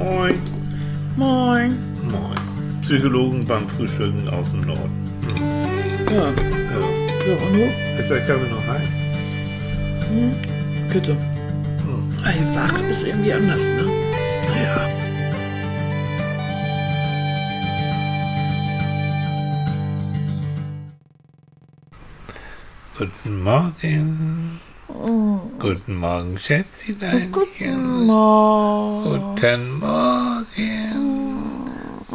Moin. Moin. Moin. Psychologen beim Frühstücken aus dem Norden. Ja. Ja. So, und du? Ist der Kaffee noch heiß? Bitte. Hm. Ey, wach ist irgendwie anders, ne? Ja. Guten Morgen. Guten Morgen, Schätzchen. Guten Morgen. Guten Morgen.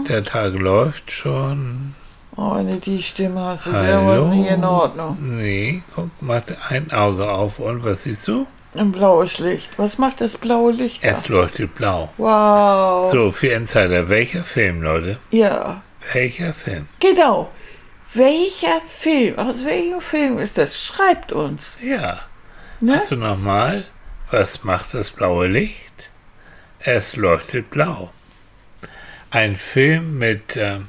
Der Tag läuft schon. Oh, wenn die Stimme hast, ist Hallo. irgendwas nicht in Ordnung. Nee, guck, mach ein Auge auf und was siehst du? Ein blaues Licht. Was macht das blaue Licht da? Es leuchtet blau. Wow. So, für Insider, welcher Film, Leute? Ja, Welcher Film? genau. Welcher Film, aus welchem Film ist das? Schreibt uns. Ja. Ne? Also nochmal, was macht das blaue Licht? Es leuchtet blau. Ein Film mit, ähm,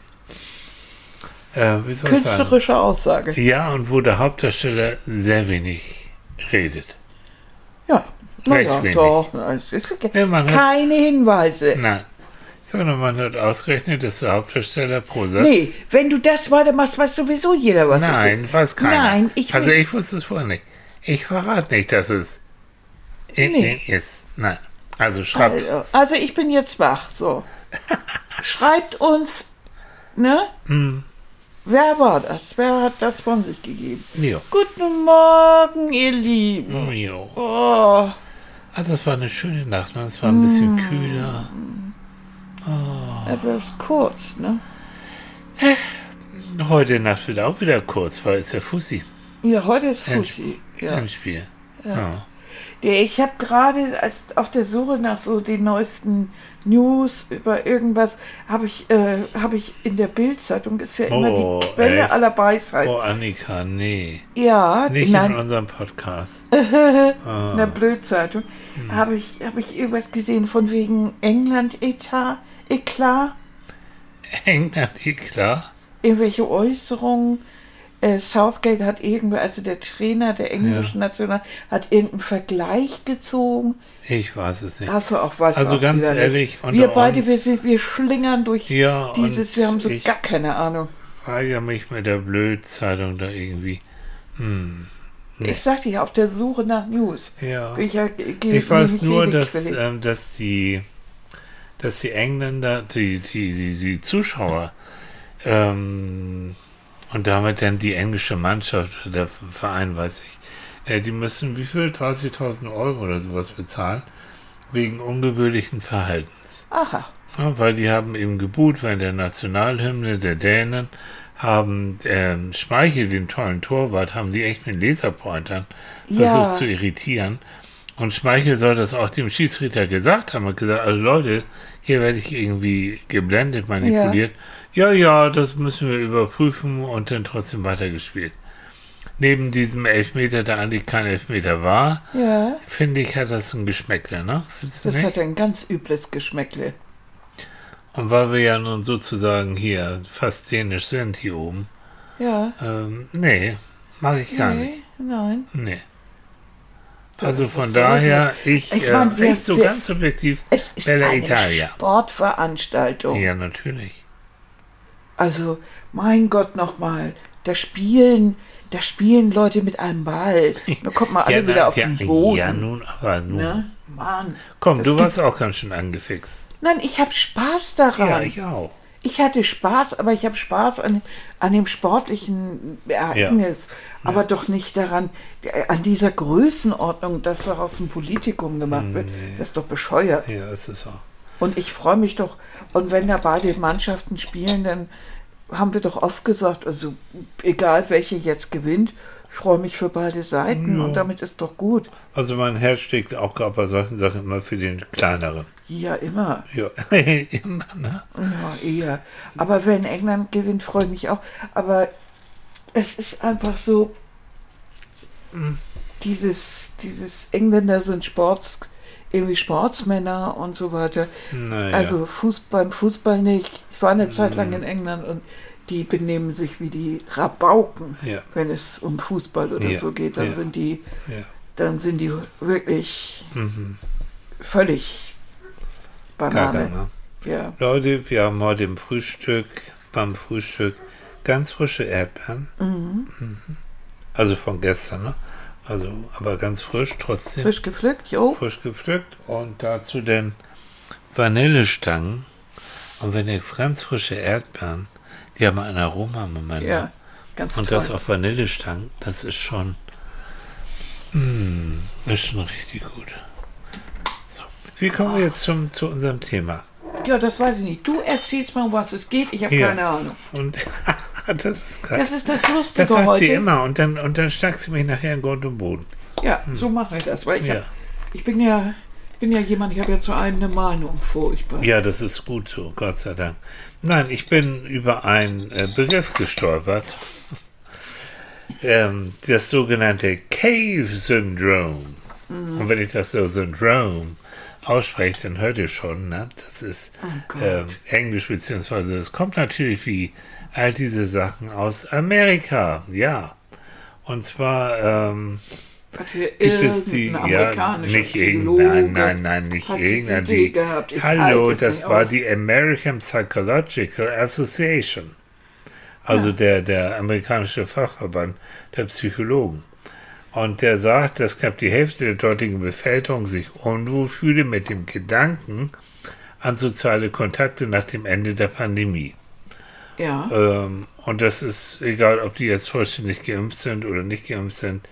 äh, wie soll ich sagen? Künstlerische Aussage. Ja, und wo der Hauptdarsteller sehr wenig redet. Ja. Recht Naja, wenig. doch. Es. Ja, man hat- Keine Hinweise. Nein. So, und man hat ausgerechnet, dass der Hauptdarsteller pro Satz. Nee, wenn du das weitermachst, weiß sowieso jeder, was es Nein, ist. weiß keiner. Nein, ich Also ich wusste es vorher nicht. Ich verrate nicht, dass es Nee. ist. Nein. Also schreibt Also, also ich bin jetzt wach, so. Schreibt uns, ne? Hm. Wer war das? Wer hat das von sich gegeben? Jo. Guten Morgen, ihr Lieben. Jo. Oh, Also es war eine schöne Nacht, ne? es war ein bisschen Mm. kühler. etwas kurz, ne? Heute Nacht wird auch wieder kurz, weil es ja Fussi Ja, heute ist. Fussi. Ja. im Spiel. Ja. Der- Ich habe gerade auf der Suche nach so den neuesten News über irgendwas, habe ich, äh, habe ich in der Bildzeitung ist ja immer Oh, die Quelle echt? aller Weisheit. Oh, Annika, nee. Ja, Nicht nein, in unserem Podcast. in der Blödzeitung Hm. habe ich, habe ich irgendwas gesehen von wegen England-Etat, Eklat, England, klar. irgendwelche Äußerungen. Äh, Southgate hat irgendwie, also der Trainer der englischen National, hat irgendeinen Vergleich gezogen. Ich weiß es nicht. Hast du auch was? Also auch ganz ehrlich, wir beide, uns- wir, sind, wir schlingern durch Ja, dieses, wir haben so ich- gar keine Ahnung. Weigere mich mit der Blödzeitung da irgendwie. Hm. Ich sag dir, auf der Suche nach News. Ja. Ich, ja, Ich weiß nur, dass, ähm, dass die dass die Engländer, die, die, die, die Zuschauer ähm, und damit dann die englische Mannschaft, der Verein, weiß ich, äh, die müssen wie viel? 30.000 Euro oder sowas bezahlen, wegen ungewöhnlichen Verhaltens. Aha. Ja, weil die haben eben geboot während der Nationalhymne der Dänen, haben ähm, Schmeichel, den tollen Torwart, haben die echt mit Laserpointern Ja. versucht zu irritieren. Und Schmeichel soll das auch dem Schiedsrichter gesagt haben. Hat gesagt, also Leute, hier werde ich irgendwie geblendet, manipuliert. Ja. Ja, das müssen wir überprüfen und dann trotzdem weitergespielt. Neben diesem Elfmeter, der eigentlich kein Elfmeter war, Ja, finde ich, hat das ein Geschmäckle, ne? Findest du das nicht? hat ein ganz übles Geschmäckle. Und weil wir ja nun sozusagen hier fast dänisch sind hier oben, Ja. ähm, nee, mag ich gar nicht. nee, Nein. Nee. Also von daher, ich, Ich äh, mein, wir- echt so wir- ganz subjektiv, Es ist Bella eine Italia. Sportveranstaltung. Ja, natürlich. Also, mein Gott nochmal, da spielen, da spielen Leute mit einem Ball. Da kommt man alle ja, wieder na, auf ja, den Boden. Ja, nun, aber nun. ne? Mann. Komm, du warst auch ganz schön angefixt. Nein, ich habe Spaß daran. Ja, ich auch. Ich hatte Spaß, aber ich habe Spaß an, an dem sportlichen Ereignis, aber doch nicht daran, äh, an dieser Größenordnung, dass daraus ein Politikum gemacht wird. Das ist doch bescheuert. Ja, es ist so. Und ich freue mich doch, und wenn da beide Mannschaften spielen, dann haben wir doch oft gesagt, also egal welche jetzt gewinnt, ich freue mich für beide Seiten und damit ist doch gut. Also mein Herz schlägt auch gerade bei solchen Sachen immer für den kleineren. Ja, immer. Ja, immer, ne? Ja, eher. Aber wenn England gewinnt, freue ich mich auch. Aber es ist einfach so, dieses, dieses Engländer sind Sports, irgendwie Sportsmänner und so weiter. Naja. Also Fußball, beim Fußball nicht. Ich war eine Zeit lang in England und die benehmen sich wie die Rabauken, Ja. wenn es um Fußball oder Ja, so geht. Dann ja. sind die, dann sind die wirklich Mhm. völlig Banane. Gar ja. Leute, wir haben heute im Frühstück, beim Frühstück ganz frische Erdbeeren. Mhm. Mhm. Also von gestern, ne? Also, aber ganz frisch trotzdem. Frisch gepflückt, jo. Frisch gepflückt und dazu den Vanillestangen. Und wenn ihr ganz frische Erdbeeren, die haben ein Aroma, Moment. Ja, ne? ganz Und toll. das auf Vanillestangen, das ist schon, mm, ist schon richtig gut. So, wie kommen wir jetzt zum, zu unserem Thema? Ja, das weiß ich nicht. Du erzählst mal, um was es geht. Ich habe ja. keine Ahnung. Und das ist krass. Das ist das Lustige Das sagt heute. sie immer. Und dann, und dann schlagt sie mich nachher in Grund und Boden. Ja, hm. so mache ich das. Weil ich, ja. hab, ich bin ja bin ja jemand, ich habe ja zu allem eine Meinung, furchtbar. Ja, das ist gut so, Gott sei Dank. Nein, ich bin über einen äh, Begriff gestolpert. ähm, das sogenannte Cave Syndrome. Mhm. Und wenn ich das so Syndrome ausspreche, dann hört ihr schon, ne? das ist oh ähm, Englisch, beziehungsweise es kommt natürlich wie all diese Sachen aus Amerika, ja. Und zwar ähm, gibt es die, ja, nicht irgendein, nein, nein, nicht irgendein, die, hallo, das war aus. die American Psychological Association. Also ja. der, der amerikanische Fachverband der Psychologen. Und der sagt, dass knapp die Hälfte der dortigen Bevölkerung sich unwohl fühle mit dem Gedanken an soziale Kontakte nach dem Ende der Pandemie. Ja. Ähm, und das ist egal, ob die jetzt vollständig geimpft sind oder nicht geimpft sind.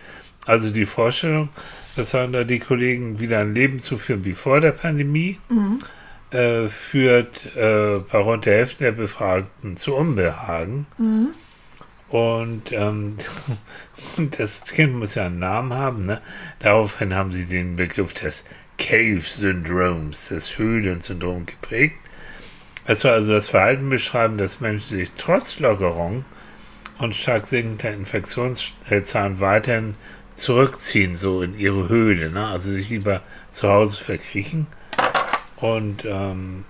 Also die Vorstellung, dass haben da die Kollegen wieder ein Leben zu führen wie vor der Pandemie, mhm. äh, führt äh, bei rund der Hälfte der Befragten zu Unbehagen. Mhm. Und, ähm, das Kind muss ja einen Namen haben. Ne? Daraufhin haben sie den Begriff des Cave-Syndroms, des Höhlensyndroms geprägt. Es soll also das Verhalten beschreiben, dass Menschen sich trotz Lockerung und stark sinkender Infektionszahlen weiterhin zurückziehen, so in ihre Höhle. Ne? Also sich lieber zu Hause verkriechen. Und ähm,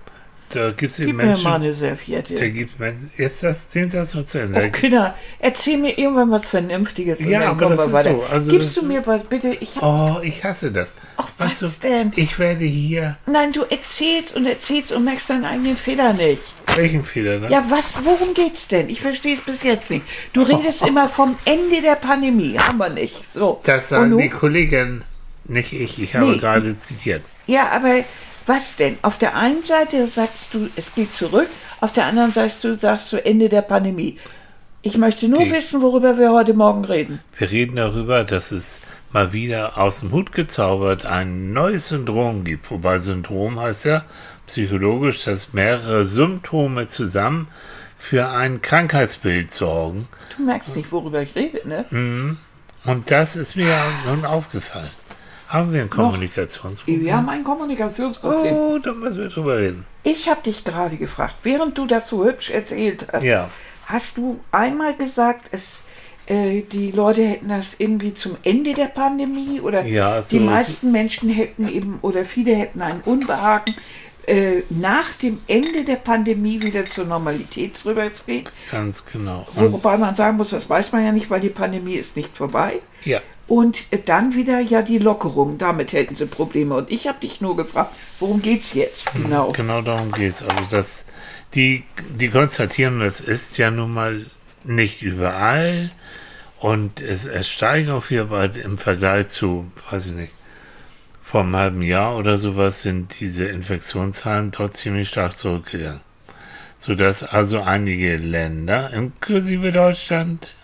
da gibt es eben Menschen. Mir mal eine Serviette. Da gibt Menschen, jetzt das, den Satz noch zu Ende. Oh, Kinder, erzähl mir irgendwann was Vernünftiges. Ja, aber das ist weiter. so. Also Gibst du mir bitte. Ich oh, ich hasse das. Ach, was weißt du, denn? Ich werde hier. Nein, du erzählst und erzählst und merkst deinen eigenen Fehler nicht. Welchen Fehler ne? Ja, was, worum geht's denn? Ich verstehe es bis jetzt nicht. Du redest oh, oh. immer vom Ende der Pandemie. Haben wir nicht. So. Das sagen die Kollegen, nicht ich. Ich habe nee. gerade zitiert. Ja, aber was denn? Auf der einen Seite sagst du, es geht zurück, auf der anderen Seite sagst du Ende der Pandemie. Ich möchte nur Die, wissen, worüber wir heute Morgen reden. Wir reden darüber, dass es mal wieder aus dem Hut gezaubert ein neues Syndrom gibt. Wobei Syndrom heißt ja psychologisch, dass mehrere Symptome zusammen für ein Krankheitsbild sorgen. Du merkst nicht, worüber ich rede, ne? Mhm. Und das ist mir nun aufgefallen. Haben wir ein Kommunikationsproblem? Wir haben ein Kommunikationsproblem. Oh, da müssen wir drüber reden. Ich habe dich gerade gefragt, während du das so hübsch erzählt hast, ja. hast du einmal gesagt, es, äh, die Leute hätten das irgendwie zum Ende der Pandemie oder ja, so die meisten Menschen hätten eben oder viele hätten ein Unbehagen äh, nach dem Ende der Pandemie wieder zur Normalität zurückgehen. Ganz genau. Wobei man sagen muss, das weiß man ja nicht, weil die Pandemie ist nicht vorbei. Ja. Und dann wieder ja die Lockerung, damit hätten sie Probleme. Und ich habe dich nur gefragt, worum geht es jetzt genau? Genau darum geht es. Also das, die, die konstatieren, das ist ja nun mal nicht überall. Und es, es steigt auf jeden Fall im Vergleich zu, weiß ich nicht, vor einem halben Jahr oder sowas sind diese Infektionszahlen dort ziemlich stark zurückgegangen. Sodass also einige Länder, inklusive Deutschland,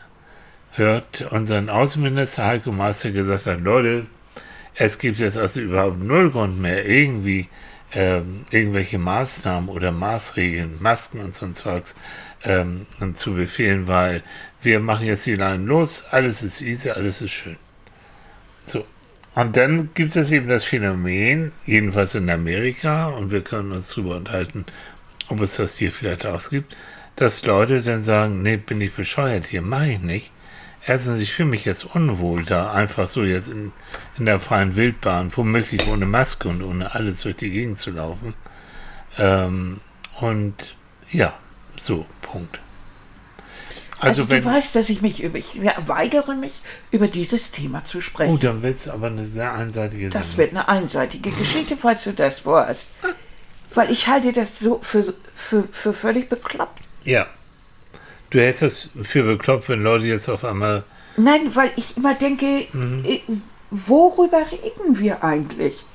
hört unseren Außenminister Heiko Master gesagt hat, Leute, es gibt jetzt also überhaupt null Grund mehr, irgendwie ähm, irgendwelche Maßnahmen oder Maßregeln, Masken und so ein Zeugs ähm, zu befehlen, weil wir machen jetzt die Leinen los, alles ist easy, alles ist schön. So. Und dann gibt es eben das Phänomen, jedenfalls in Amerika, und wir können uns darüber unterhalten, ob es das hier vielleicht auch gibt, dass Leute dann sagen, nee, bin ich bescheuert, hier mache ich nicht erstens, ich fühle mich jetzt unwohl, da einfach so jetzt in, in der freien Wildbahn, womöglich ohne Maske und ohne alles durch die Gegend zu laufen. Ähm, und ja, so, Punkt. Also, also wenn, du weißt, dass ich mich über, ich weigere mich, über dieses Thema zu sprechen. Oh, dann wird es aber eine sehr einseitige Das wird eine einseitige Geschichte, falls du das vorhast. Weil ich halte das so für, für, für völlig bekloppt. Ja. Du hältst das für bekloppt, wenn Leute jetzt auf einmal. Nein, weil ich immer denke, mhm. Äh, worüber reden wir eigentlich?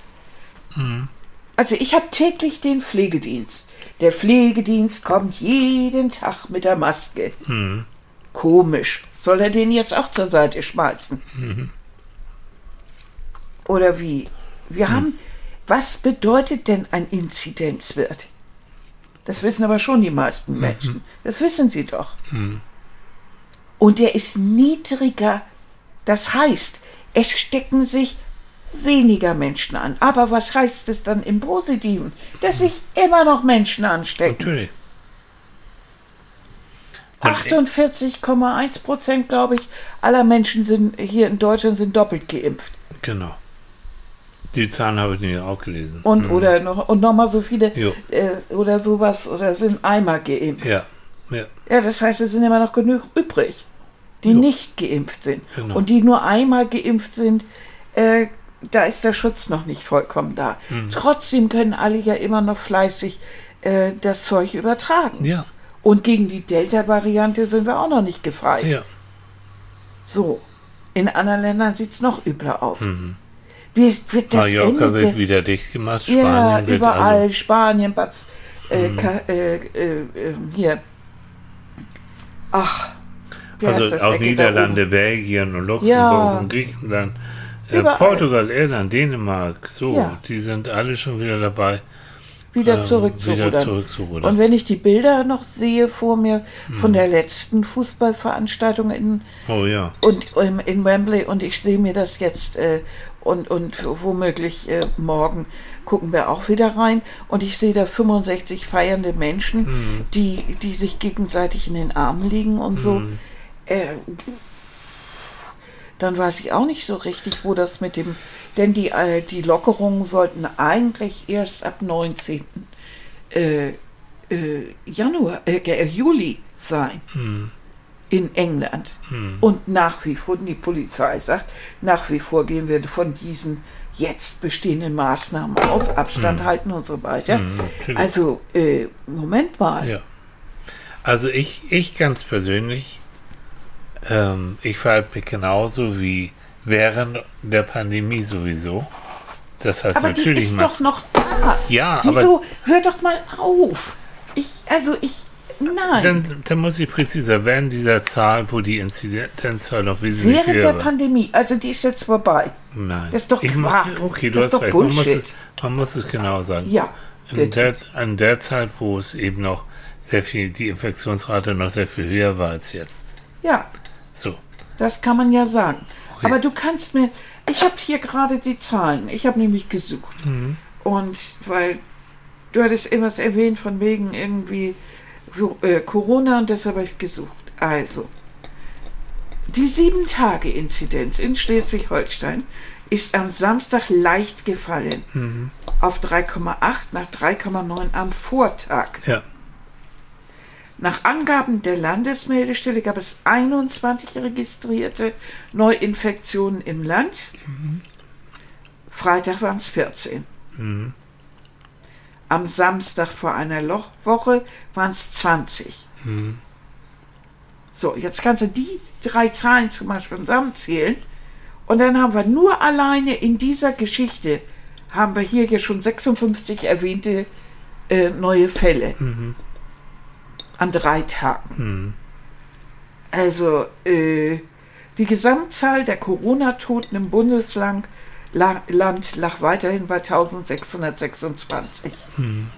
Mhm. Also ich habe täglich den Pflegedienst. Der Pflegedienst kommt jeden Tag mit der Maske. Mhm. Komisch. Soll er den jetzt auch zur Seite schmeißen? Mhm. Oder wie? Wir mhm. haben. Was bedeutet denn ein Inzidenzwert? Das wissen aber schon die meisten mhm. Menschen. Das wissen sie doch. Mhm. Und der ist niedriger. Das heißt, es stecken sich weniger Menschen an. Aber was heißt es dann im Positiven? Dass sich immer noch Menschen anstecken. Natürlich. 48,1 Prozent, glaube ich, aller Menschen sind hier in Deutschland sind doppelt geimpft. Genau. Die Zahlen habe ich nicht auch gelesen. Und mhm. oder noch und noch mal so viele äh, oder sowas oder sind einmal geimpft. Ja. ja. Ja, das heißt, es sind immer noch genug übrig, die jo. nicht geimpft sind. Genau. Und die nur einmal geimpft sind, äh, da ist der Schutz noch nicht vollkommen da. Mhm. Trotzdem können alle ja immer noch fleißig äh, das Zeug übertragen. Ja. Und gegen die Delta-Variante sind wir auch noch nicht gefeit. Ja. So. In anderen Ländern sieht es noch übler aus. Mhm. Wie wird das Mallorca Ende wird wieder dicht gemacht. Spanien ja, überall. Also Spanien, Bad, äh, mhm. äh, äh, ähm, hier. Ach. Also auch Niederlande, Belgien und Luxemburg ja. und Griechenland. Äh, Portugal, Irland, Dänemark, so, ja. die sind alle schon wieder dabei. Wieder zurückzurudern. Wieder zurückzurudern. Und wenn ich die Bilder noch sehe vor mir hm. von der letzten Fußballveranstaltung in, oh, ja. und, in, in Wembley und ich sehe mir das jetzt äh, und, und womöglich äh, morgen gucken wir auch wieder rein und ich sehe da 65 feiernde Menschen, hm. die, die sich gegenseitig in den Armen liegen und so. Hm. Äh, dann weiß ich auch nicht so richtig, wo das mit dem, denn die, äh, die Lockerungen sollten eigentlich erst ab 19. Äh, äh, Januar, äh, Juli sein. Hm. In England. Hm. Und nach wie vor, die Polizei sagt, nach wie vor gehen wir von diesen jetzt bestehenden Maßnahmen aus, Abstand hm. halten und so weiter. Hm, also, äh, Moment mal. Ja. Also ich, ich ganz persönlich ähm, ich verhalte mich genauso wie während der Pandemie sowieso. Das heißt aber natürlich. Die ist doch noch da. Ja, Wieso? Hör doch mal auf. Ich, also ich. Nein. Dann, dann muss ich präziser werden, dieser Zahl, wo die Inzidenzzahl noch wesentlich Während der Pandemie, also die ist jetzt vorbei. Nein. Das ist doch ich Quark. Mach, okay, du das hast recht. Man muss, es, man muss, es, genau sagen. Ja. In der, an der Zeit, wo es eben noch sehr viel, die Infektionsrate noch sehr viel höher war als jetzt. Ja. So. Das kann man ja sagen. Okay. Aber du kannst mir, ich habe hier gerade die Zahlen. Ich habe nämlich gesucht. Mhm. Und weil du hattest irgendwas erwähnt von wegen irgendwie Corona und deshalb habe ich gesucht. Also, die 7-Tage-Inzidenz in Schleswig-Holstein ist am Samstag leicht gefallen. Mhm. Auf 3,8 nach 3,9 am Vortag. Ja. Nach Angaben der Landesmeldestelle gab es 21 registrierte Neuinfektionen im Land. Mhm. Freitag waren es 14. Mhm. Am Samstag vor einer Loch Woche waren es 20. Mhm. So, jetzt kannst du die drei Zahlen zum Beispiel zusammenzählen. Und dann haben wir nur alleine in dieser Geschichte, haben wir hier ja schon 56 erwähnte äh, neue Fälle. Mhm an drei Tagen. Mhm. Also äh, die Gesamtzahl der Corona-Toten im Bundesland Land lag weiterhin bei 1626. Mhm.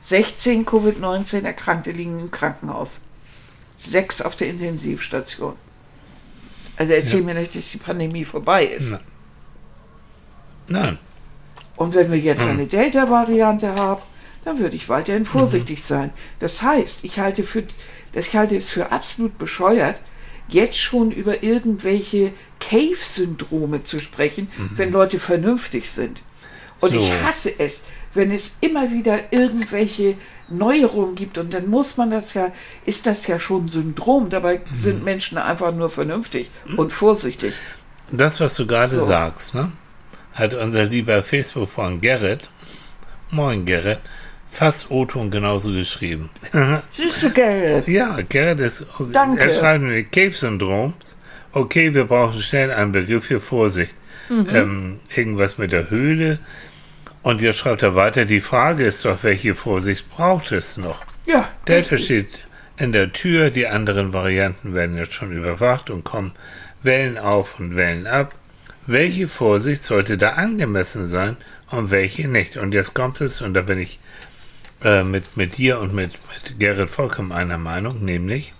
16 Covid-19-Erkrankte liegen im Krankenhaus. Sechs auf der Intensivstation. Also erzähl ja. mir nicht, dass die Pandemie vorbei ist. Nein. Nein. Und wenn wir jetzt mhm. eine Delta-Variante haben, dann würde ich weiterhin vorsichtig mhm. sein. Das heißt, ich halte, für, ich halte es für absolut bescheuert, jetzt schon über irgendwelche Cave-Syndrome zu sprechen, mhm. wenn Leute vernünftig sind. Und so. ich hasse es, wenn es immer wieder irgendwelche Neuerungen gibt und dann muss man das ja, ist das ja schon ein Syndrom. Dabei mhm. sind Menschen einfach nur vernünftig mhm. und vorsichtig. Das, was du gerade so. sagst, ne, hat unser lieber Facebook-Freund Gerrit Moin, Gerrit. Fast O-Ton genauso geschrieben. Siehst du, Gerrit? Ja, Gerrit ist. Danke. Er schreibt mir Cave-Syndrom. Okay, wir brauchen schnell einen Begriff für Vorsicht. Mhm. Ähm, irgendwas mit der Höhle. Und jetzt schreibt er weiter, die Frage ist doch, welche Vorsicht braucht es noch? Ja. Delta steht in der Tür, die anderen Varianten werden jetzt schon überwacht und kommen Wellen auf und Wellen ab. Welche Vorsicht sollte da angemessen sein und welche nicht? Und jetzt kommt es, und da bin ich äh, mit, mit dir und mit, mit Gerrit vollkommen einer Meinung, nämlich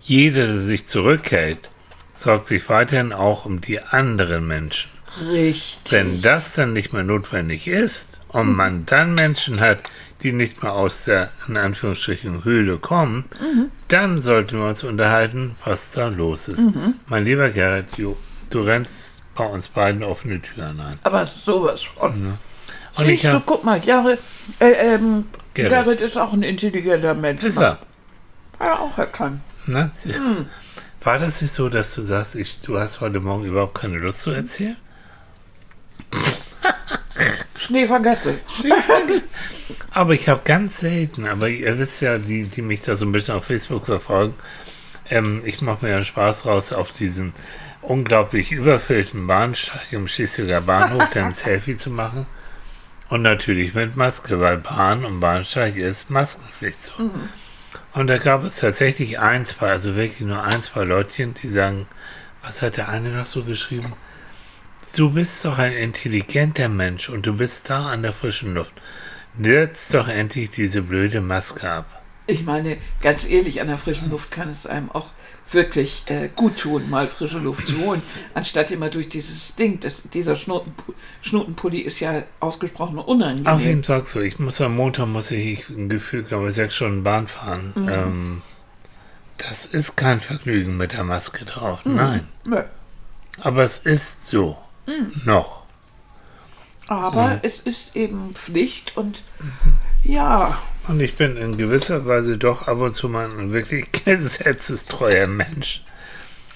jeder, der sich zurückhält, sorgt sich weiterhin auch um die anderen Menschen. Richtig. Wenn das dann nicht mehr notwendig ist und mhm. man dann Menschen hat, die nicht mehr aus der, in Anführungsstrichen, Höhle kommen, mhm. dann sollten wir uns unterhalten, was da los ist. Mhm. Mein lieber Gerrit, du, du rennst bei uns beiden offene Türen ein. Aber sowas von. Ja. Und Siehst du, guck mal, Gerrit, äh, ähm, Gerrit. Gerrit ist auch ein intelligenter Mensch. Ist er. Hat er auch erkannt. Na, hm. War das nicht so, dass du sagst, ich, du hast heute Morgen überhaupt keine Lust zu erzählen? Schnee vergessen. aber ich habe ganz selten, aber ihr wisst ja, die, die mich da so ein bisschen auf Facebook verfolgen, ähm, ich mache mir ja Spaß raus, auf diesen unglaublich überfüllten Bahnsteig im Schleswiger Bahnhof dann ein Selfie zu machen. Und natürlich mit Maske, weil Bahn und Bahnsteig ist Maskenpflicht. So. Mhm. Und da gab es tatsächlich ein, zwei, also wirklich nur ein, zwei Leutchen, die sagen, was hat der eine noch so geschrieben? Du bist doch ein intelligenter Mensch und du bist da an der frischen Luft. Setz doch endlich diese blöde Maske ab. Ich meine, ganz ehrlich, an der frischen Luft kann es einem auch wirklich äh, gut tun, mal frische Luft zu holen, anstatt immer durch dieses Ding. Das, dieser Schnutenpulli, Schnutenpulli ist ja ausgesprochen unangenehm. Auf jeden Fall so. Ich muss am Montag, muss ich ein Gefühl, glaube ich, sechs Stunden Bahn fahren. Mhm. Ähm, das ist kein Vergnügen mit der Maske drauf. Mhm. Nein. Nee. Aber es ist so. Mhm. Noch. Aber mhm. es ist eben Pflicht und ja. Und ich bin in gewisser Weise doch ab und zu mal ein wirklich gesetzestreuer Mensch.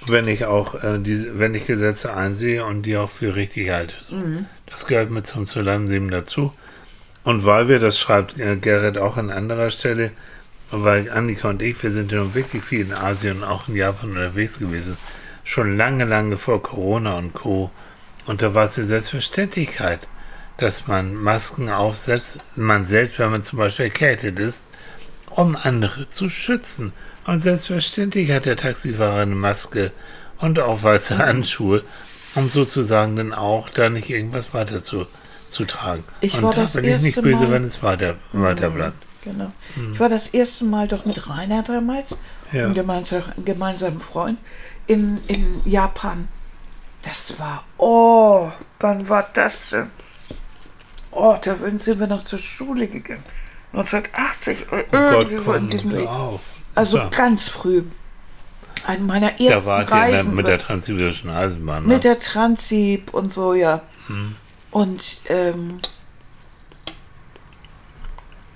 Wenn ich auch äh, diese, wenn ich Gesetze einsehe und die auch für richtig halte. Mhm. Das gehört mit zum Zusammenleben dazu. Und weil wir, das schreibt äh, Gerrit auch an anderer Stelle, weil Annika und ich, wir sind ja nun wirklich viel in Asien und auch in Japan unterwegs gewesen. Schon lange, lange vor Corona und Co. Und da war es die Selbstverständlichkeit, dass man Masken aufsetzt, man selbst, wenn man zum Beispiel erkältet ist, um andere zu schützen. Und selbstverständlich hat der Taxifahrer eine Maske und auch weiße mhm. Handschuhe, um sozusagen dann auch da nicht irgendwas weiter zu, zu tragen. Ich und war da das bin ich nicht böse, Mal, wenn es weiter, mhm, weiter bleibt. Genau. Mhm. Ich war das erste Mal doch mit Rainer damals, ja. einem gemeinsamen, gemeinsamen Freund, in, in Japan das war, oh, wann war das denn? Oh, da sind wir noch zur Schule gegangen. 1980, oh irgendwie Gott, in diesem Weg. Also so. ganz früh. An meiner ersten Da wart ihr mit der Transsibirischen Eisenbahn. Ne? Mit der Transib und so, ja. Hm. Und ähm,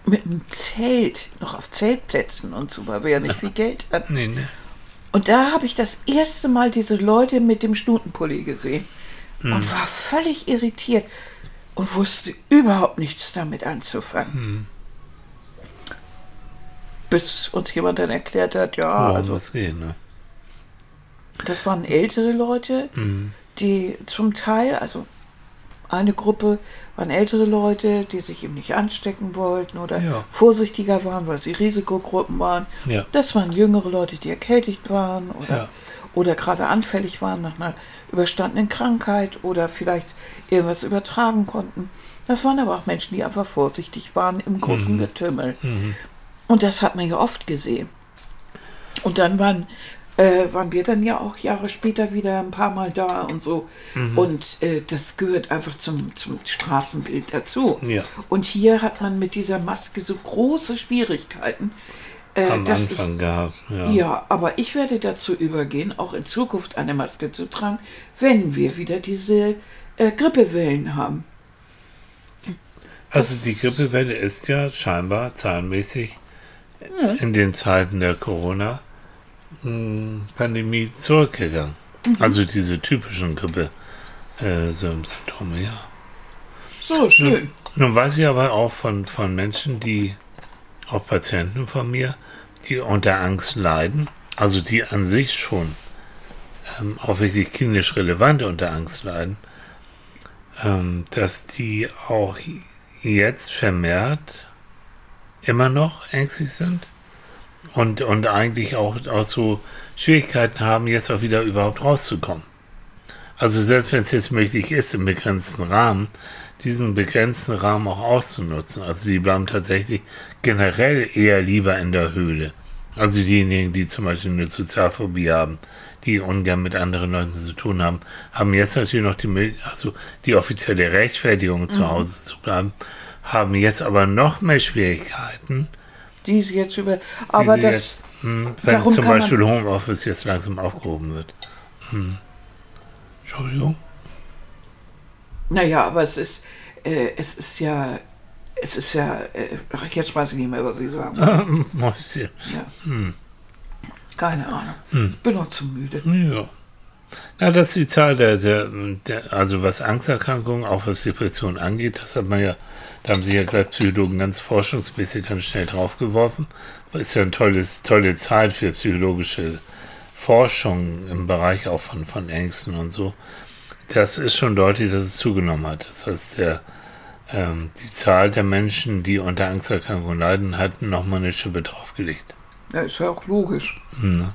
mit dem Zelt, noch auf Zeltplätzen und so, weil wir ja nicht viel Geld hatten. Nee, nee. Und da habe ich das erste Mal diese Leute mit dem Schnutenpulli gesehen hm. und war völlig irritiert und wusste überhaupt nichts damit anzufangen. Hm. Bis uns jemand dann erklärt hat, ja, oh, also. Geht, ne? Das waren ältere Leute, hm. die zum Teil, also eine Gruppe waren ältere Leute, die sich eben nicht anstecken wollten oder ja. vorsichtiger waren, weil sie Risikogruppen waren. Ja. Das waren jüngere Leute, die erkältigt waren oder, ja. Oder gerade anfällig waren nach einer überstandenen Krankheit oder vielleicht irgendwas übertragen konnten. Das waren aber auch Menschen, die einfach vorsichtig waren im großen mhm. Getümmel. Mhm. Und das hat man ja oft gesehen. Und dann waren äh, waren wir dann ja auch Jahre später wieder ein paar Mal da und so. Mhm. Und äh, das gehört einfach zum, zum Straßenbild dazu. Ja. Und hier hat man mit dieser Maske so große Schwierigkeiten. Äh, Am Anfang ich, gehabt, ja. ja. aber ich werde dazu übergehen, auch in Zukunft eine Maske zu tragen, wenn wir wieder diese äh, Grippewellen haben. Also die Grippewelle ist ja scheinbar zahlenmäßig ja. in den Zeiten der Corona Pandemie zurückgegangen. Mhm. Also diese typischen Grippe-Symptome, äh, ja. so, schön. Nun, nun weiß ich aber auch von, von Menschen, die, auch Patienten von mir, die unter Angst leiden, also die an sich schon ähm, auch wirklich klinisch relevant unter Angst leiden, ähm, dass die auch jetzt vermehrt immer noch ängstlich sind und, und eigentlich auch, auch so Schwierigkeiten haben, jetzt auch wieder überhaupt rauszukommen. Also selbst wenn es jetzt möglich ist, im begrenzten Rahmen, diesen begrenzten Rahmen auch auszunutzen. Also die bleiben tatsächlich generell eher lieber in der Höhle. Also diejenigen, die zum Beispiel eine Sozialphobie haben, die ungern mit anderen Leuten zu tun haben, haben jetzt natürlich noch die Möglichkeit, also die offizielle Rechtfertigung, zu mhm. Hause zu bleiben, haben jetzt aber noch mehr Schwierigkeiten. Die sie jetzt über. Aber das. Jetzt, hm, wenn zum Beispiel Homeoffice jetzt langsam aufgehoben wird. Hm. Entschuldigung. Naja, aber es ist, äh, es ist ja, es ist ja, äh, jetzt weiß ich nicht mehr, was Sie sagen. Mäuschen. ja. Hm. Keine Ahnung. Hm. Ich bin noch zu müde. Ja. Na, das ist die Zahl der, der, der, also was Angsterkrankungen, auch was Depression angeht, das hat man ja, da haben sich ja gleich Psychologen ganz forschungsmäßig ganz schnell draufgeworfen. Ist ja eine tolles, tolle Zeit für psychologische Forschung im Bereich auch von, von Ängsten und so. Das ist schon deutlich, dass es zugenommen hat. Das heißt, der, ähm, die Zahl der Menschen, die unter Angsterkrankungen leiden, hat nochmal eine Schippe draufgelegt. Ja, ist ja auch logisch. Mhm.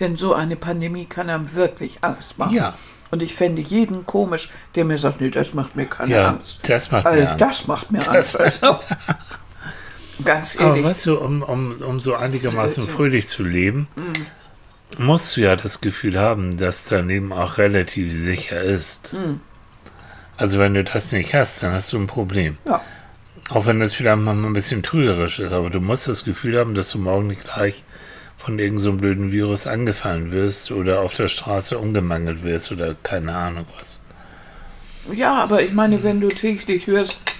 Denn so eine Pandemie kann einem wirklich Angst machen. Ja. Und ich fände jeden komisch, der mir sagt, nee, das macht mir keine ja, Angst. Das macht also, mir Angst. Das macht mir das Angst. Ganz ehrlich. Aber weißt du, um, um, um so einigermaßen fröhlich zu leben, mhm. musst du ja das Gefühl haben, dass daneben auch relativ sicher ist. Mhm. Also wenn du das nicht hast, dann hast du ein Problem. Ja. Auch wenn das vielleicht mal ein bisschen trügerisch ist, aber du musst das Gefühl haben, dass du morgen nicht gleich von irgendeinem so blöden Virus angefallen wirst oder auf der Straße umgemangelt wirst oder keine Ahnung was. Ja, aber ich meine, wenn du täglich hörst,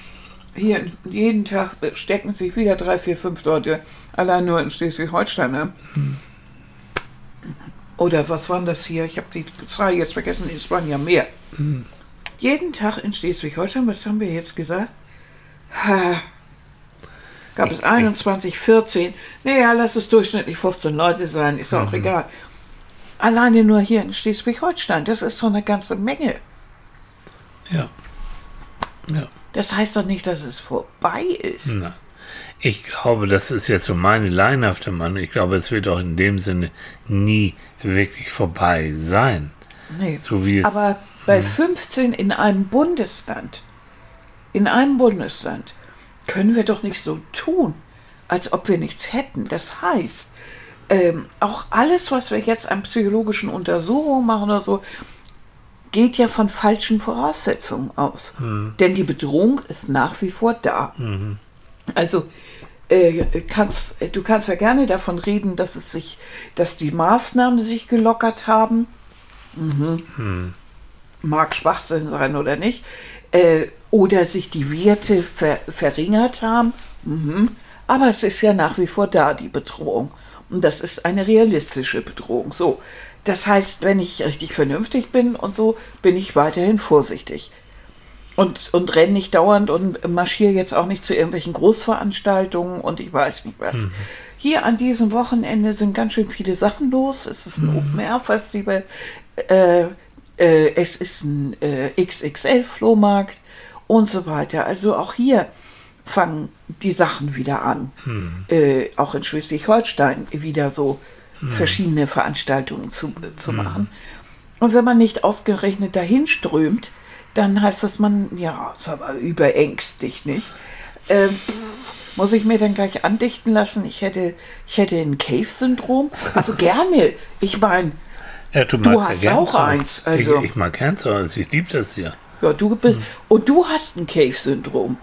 hier jeden Tag stecken sich wieder drei, vier, fünf Leute allein nur in Schleswig-Holstein. Ne? Hm. Oder was waren das hier? Ich habe die Zahl jetzt vergessen, es waren ja mehr. Hm. Jeden Tag in Schleswig-Holstein, was haben wir jetzt gesagt? Ha, gab es 21, 14. Naja, lass es durchschnittlich 15 Leute sein, ist auch mhm. egal. Alleine nur hier in Schleswig-Holstein, das ist so eine ganze Menge. Ja. Ja. Das heißt doch nicht, dass es vorbei ist. Nein. Ich glaube, das ist jetzt so meine leinhafte Meinung. Ich glaube, es wird auch in dem Sinne nie wirklich vorbei sein. Nee. So wie es, Aber bei 15 hm. in einem Bundesland, in einem Bundesland, können wir doch nicht so tun, als ob wir nichts hätten. Das heißt, ähm, auch alles, was wir jetzt an psychologischen Untersuchungen machen oder so, geht ja von falschen Voraussetzungen aus. Mhm. Denn die Bedrohung ist nach wie vor da. Mhm. Also äh, kannst, du kannst ja gerne davon reden, dass es sich, dass die Maßnahmen sich gelockert haben. Mhm. mhm. Mag Schwachsinn sein oder nicht. Äh, oder sich die Werte ver verringert haben. Mhm. Aber es ist ja nach wie vor da, die Bedrohung. Und das ist eine realistische Bedrohung. So. Das heißt, wenn ich richtig vernünftig bin und so, bin ich weiterhin vorsichtig. Und, und renne nicht dauernd und marschiere jetzt auch nicht zu irgendwelchen Großveranstaltungen und ich weiß nicht was. Mhm. Hier an diesem Wochenende sind ganz schön viele Sachen los. Es ist ein mhm. Open-Air-Festival. Äh, äh, es ist ein äh, XXL-Flohmarkt und so weiter. Also auch hier fangen die Sachen wieder an. Hm. Äh, auch in Schleswig-Holstein wieder so hm. verschiedene Veranstaltungen zu, zu hm. machen. Und wenn man nicht ausgerechnet dahin strömt, dann heißt das, man, ja, ist aber überängstigt, nicht? Ähm, muss ich mir dann gleich andichten lassen, ich hätte, ich hätte ein Cave-Syndrom? Also gerne. Ich meine, ja, du, du hast ja auch eins. Also. Ich, ich mag Cancer, also ich liebe das hier. Ja, du bist, hm. Und du hast ein Cave-Syndrom.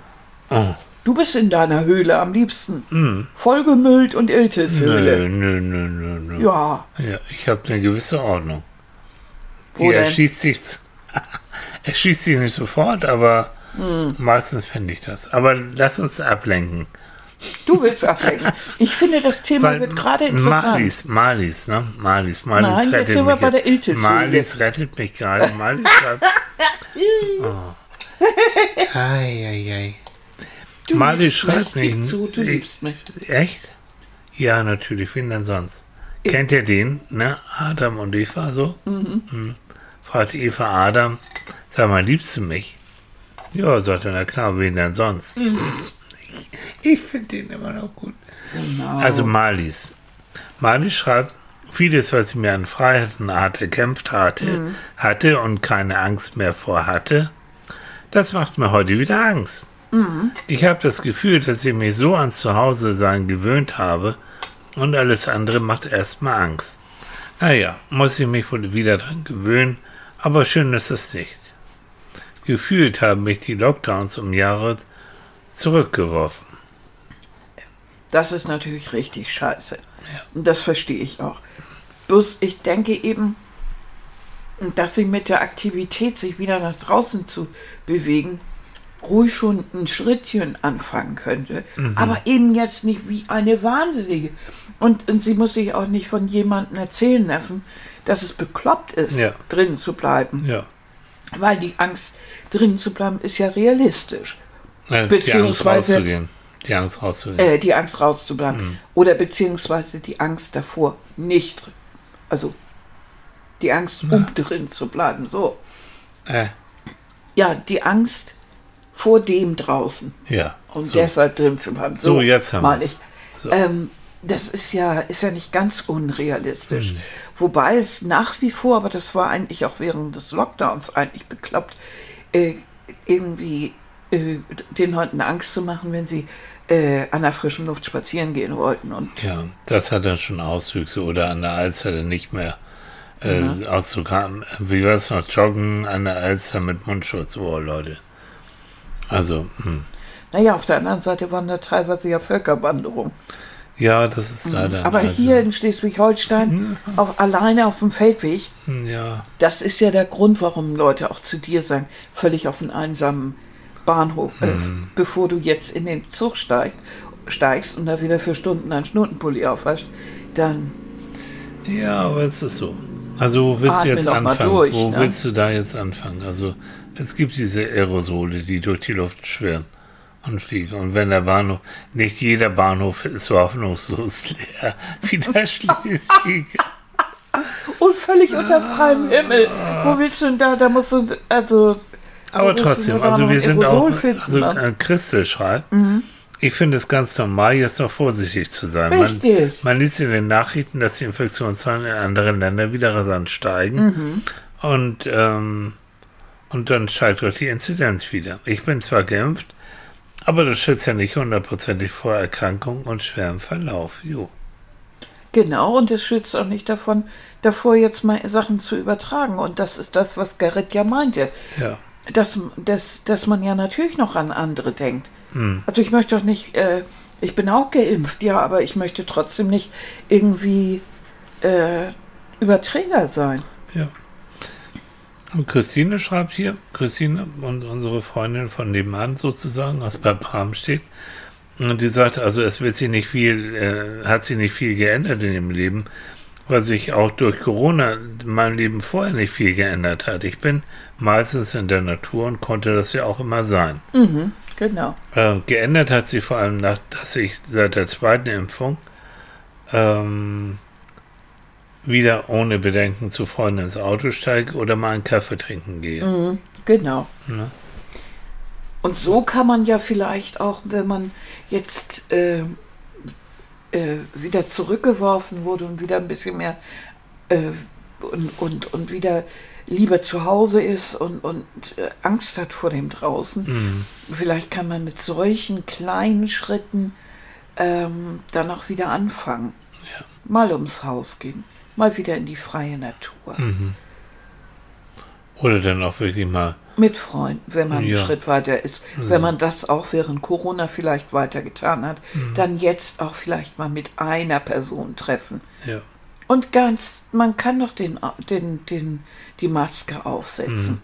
Oh. Du bist in deiner Höhle am liebsten. Mm. Vollgemüllt und Iltis-Höhle. Nö, nö, nö, nö, Ja. Ja, ich habe eine gewisse Ordnung. Die erschießt sich, erschießt sich nicht sofort, aber mm. meistens finde ich das. Aber lass uns ablenken. Du willst ablenken. Ich finde, das Thema Weil wird gerade interessant. Malis, Malis, ne? Malis, Malis Nein, rettet jetzt sind wir bei der Iltis Malis rettet mich gerade. Malis oh. Eieiei. Du Mali schreibt mich. Zu, du liebst mich. Echt? Ja, natürlich. Wen denn sonst? Ich. Kennt ihr den? Ne? Adam und Eva so? Mhm. Mhm. Fragt Eva Adam, sag mal, liebst du mich? Ja, sagt er, na klar, wen denn sonst? Mhm. Ich, finde den immer noch gut. Genau. Also Malis. Mali schreibt, vieles, was ich mir an Freiheit und Art erkämpft hatte, mhm. hatte und keine Angst mehr vor hatte, das macht mir heute wieder Angst. Mhm. Ich habe das Gefühl, dass ich mich so ans Zuhause sein gewöhnt habe und alles andere macht erstmal Angst. Naja, muss ich mich wohl wieder dran gewöhnen, aber schön ist es nicht. Gefühlt haben mich die Lockdowns um Jahre zurückgeworfen. Das ist natürlich richtig scheiße. Ja. Und das verstehe ich auch. Bloß ich denke eben, dass sie mit der Aktivität, sich wieder nach draußen zu bewegen, ruhig schon ein Schrittchen anfangen könnte. Mhm. Aber eben jetzt nicht wie eine Wahnsinnige. Und, und sie muss sich auch nicht von jemandem erzählen lassen, dass es bekloppt ist, ja. drin zu bleiben. Ja. Weil die Angst, drin zu bleiben, ist ja realistisch. Ja, beziehungsweise die Angst, die Angst rauszugehen. Äh, die Angst rauszubleiben. Mhm. Oder beziehungsweise die Angst davor, nicht, also die Angst, um drin zu bleiben. So. Äh. Ja, die Angst vor dem draußen. Ja. Und so. deshalb drin zu bleiben. So, so jetzt haben wir es. So. Ähm, das ist ja, ist ja nicht ganz unrealistisch. Hm. Wobei es nach wie vor, aber das war eigentlich auch während des Lockdowns eigentlich bekloppt, äh, irgendwie äh, den Leuten Angst zu machen, wenn sie äh, an der frischen Luft spazieren gehen wollten. Und ja, das hat dann schon Auswüchse oder an der Alster nicht mehr äh, mhm. Ausdruck haben. Wie war es noch? Joggen an der Alster mit Mundschutz. Oh, Leute. Also, hm. Naja, auf der anderen Seite waren da teilweise ja Völkerwanderungen. Ja, das ist leider. Aber also. hier in Schleswig-Holstein, auch alleine auf dem Feldweg, ja. das ist ja der Grund, warum Leute auch zu dir sagen, völlig auf einen einsamen Bahnhof, äh, hm. bevor du jetzt in den Zug steigst, steigst und da wieder für Stunden einen Schnurtenpulli aufhast, dann. Ja, aber es ist so. Also wo willst du jetzt anfangen? Durch, wo ne? willst du da jetzt anfangen? Also es gibt diese Aerosole, die durch die Luft schwirren und fliegen. Und wenn der Bahnhof, nicht jeder Bahnhof ist so hoffnungslos leer wie der Schleswig. und völlig unter freiem Himmel. Wo willst du denn da? Da musst du, also. Aber trotzdem, also wir sind auch, finden, also äh, Christel schreibt, mhm. Ich finde es ganz normal, jetzt noch vorsichtig zu sein. Richtig. Man, man liest in den Nachrichten, dass die Infektionszahlen in anderen Ländern wieder rasant steigen. Mhm. Und, ähm, und dann steigt auch die Inzidenz wieder. Ich bin zwar geimpft, aber das schützt ja nicht hundertprozentig vor Erkrankung und schwerem Verlauf. Jo. Genau, und es schützt auch nicht davon, davor jetzt mal Sachen zu übertragen. Und das ist das, was Gerrit ja meinte. Ja. Dass, dass, dass man ja natürlich noch an andere denkt. Hm. Also ich möchte doch nicht, äh, ich bin auch geimpft, ja, aber ich möchte trotzdem nicht irgendwie äh, Überträger sein. Ja. Und Christine schreibt hier, Christine und unsere Freundin von nebenan sozusagen, aus Bad steht. Und die sagt, also es wird sich nicht viel, äh, hat sich nicht viel geändert in ihrem Leben, weil sich auch durch Corona mein Leben vorher nicht viel geändert hat. Ich bin meistens in der Natur und konnte das ja auch immer sein. Mhm. Genau. Äh, geändert hat sich vor allem, nach, dass ich seit der zweiten Impfung ähm, wieder ohne Bedenken zu Freunden ins Auto steige oder mal einen Kaffee trinken gehe. Mhm, genau. Ne? Und so kann man ja vielleicht auch, wenn man jetzt äh, äh, wieder zurückgeworfen wurde und wieder ein bisschen mehr äh, und, und, und wieder lieber zu Hause ist und, und äh, Angst hat vor dem draußen. Mhm. Vielleicht kann man mit solchen kleinen Schritten ähm, dann auch wieder anfangen. Ja. Mal ums Haus gehen, mal wieder in die freie Natur. Mhm. Oder dann auch wirklich mal. Mit Freunden, wenn man ja. einen Schritt weiter ist. Ja. Wenn man das auch während Corona vielleicht weiter getan hat, mhm. dann jetzt auch vielleicht mal mit einer Person treffen. Ja. Und ganz, man kann doch den, den, den, die Maske aufsetzen.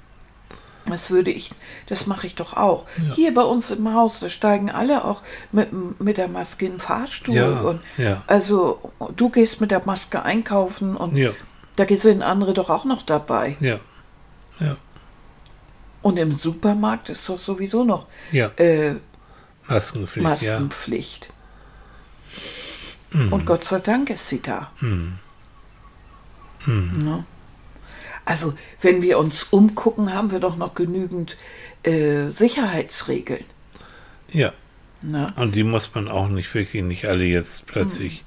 Mhm. Das würde ich, das mache ich doch auch. Ja. Hier bei uns im Haus, da steigen alle auch mit, mit der Maske in den Fahrstuhl. Ja, und ja. Also du gehst mit der Maske einkaufen und da sind andere doch auch noch dabei. Ja. Ja. Und im Supermarkt ist doch sowieso noch äh, Maskenpflicht. Maskenpflicht. Mhm. Und Gott sei Dank ist sie da. Mhm. Mhm. Ja. Also, wenn wir uns umgucken, haben wir doch noch genügend äh, Sicherheitsregeln. Ja. Na? Und die muss man auch nicht wirklich nicht alle jetzt plötzlich